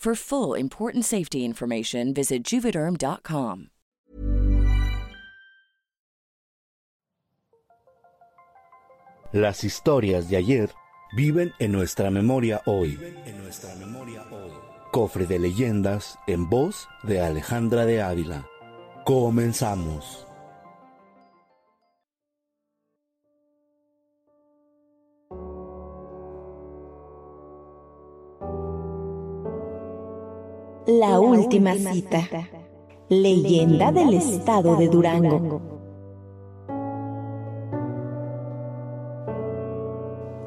For full important safety information, visit juvederm.com. Las historias de ayer viven en nuestra memoria hoy. Cofre de leyendas en voz de Alejandra de Ávila. Comenzamos. La última cita. Leyenda del estado de Durango.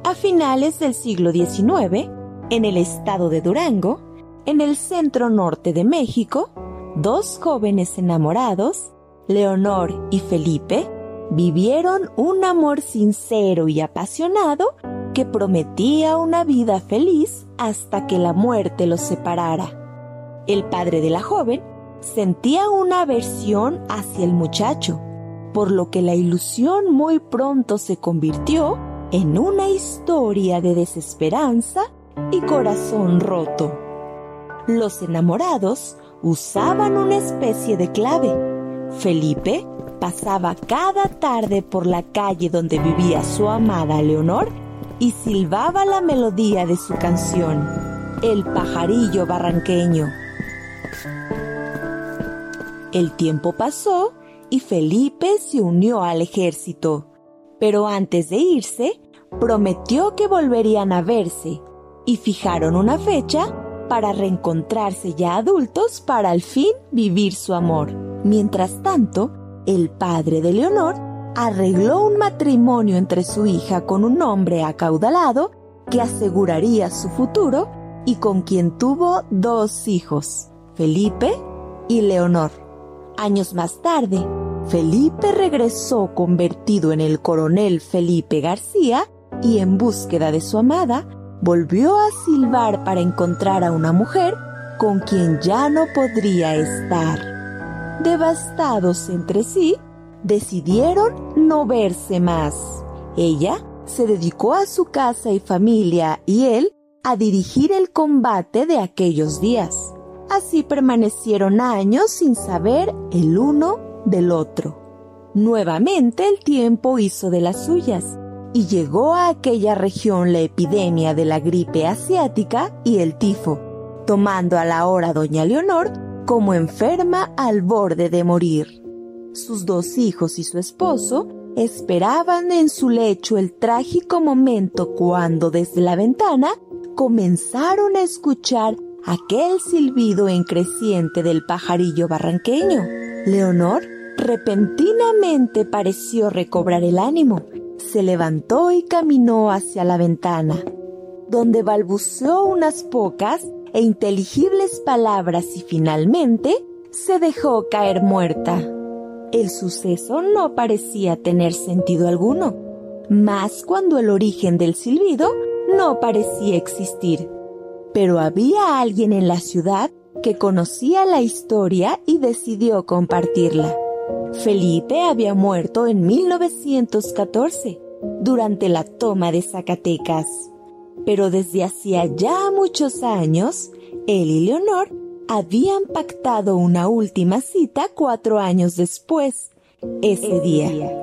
A finales del siglo XIX, en el estado de Durango, en el centro norte de México, dos jóvenes enamorados, Leonor y Felipe, vivieron un amor sincero y apasionado que prometía una vida feliz hasta que la muerte los separara. El padre de la joven sentía una aversión hacia el muchacho, por lo que la ilusión muy pronto se convirtió en una historia de desesperanza y corazón roto. Los enamorados usaban una especie de clave. Felipe pasaba cada tarde por la calle donde vivía su amada Leonor y silbaba la melodía de su canción, El pajarillo barranqueño. El tiempo pasó y Felipe se unió al ejército, pero antes de irse, prometió que volverían a verse y fijaron una fecha para reencontrarse ya adultos para al fin vivir su amor. Mientras tanto, el padre de Leonor arregló un matrimonio entre su hija con un hombre acaudalado que aseguraría su futuro y con quien tuvo dos hijos, Felipe y Leonor. Años más tarde, Felipe regresó convertido en el coronel Felipe García y en búsqueda de su amada, volvió a silbar para encontrar a una mujer con quien ya no podría estar. Devastados entre sí, decidieron no verse más. Ella se dedicó a su casa y familia y él a dirigir el combate de aquellos días. Así permanecieron años sin saber el uno del otro. Nuevamente el tiempo hizo de las suyas y llegó a aquella región la epidemia de la gripe asiática y el tifo, tomando a la hora doña Leonor como enferma al borde de morir. Sus dos hijos y su esposo esperaban en su lecho el trágico momento cuando desde la ventana comenzaron a escuchar aquel silbido en creciente del pajarillo barranqueño. Leonor repentinamente pareció recobrar el ánimo. Se levantó y caminó hacia la ventana, donde balbuceó unas pocas e inteligibles palabras y finalmente se dejó caer muerta. El suceso no parecía tener sentido alguno, más cuando el origen del silbido no parecía existir. Pero había alguien en la ciudad que conocía la historia y decidió compartirla. Felipe había muerto en 1914, durante la toma de Zacatecas. Pero desde hacía ya muchos años, él y Leonor habían pactado una última cita cuatro años después, ese día.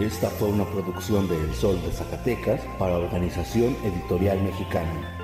Esta fue una producción de El Sol de Zacatecas para Organización Editorial Mexicana.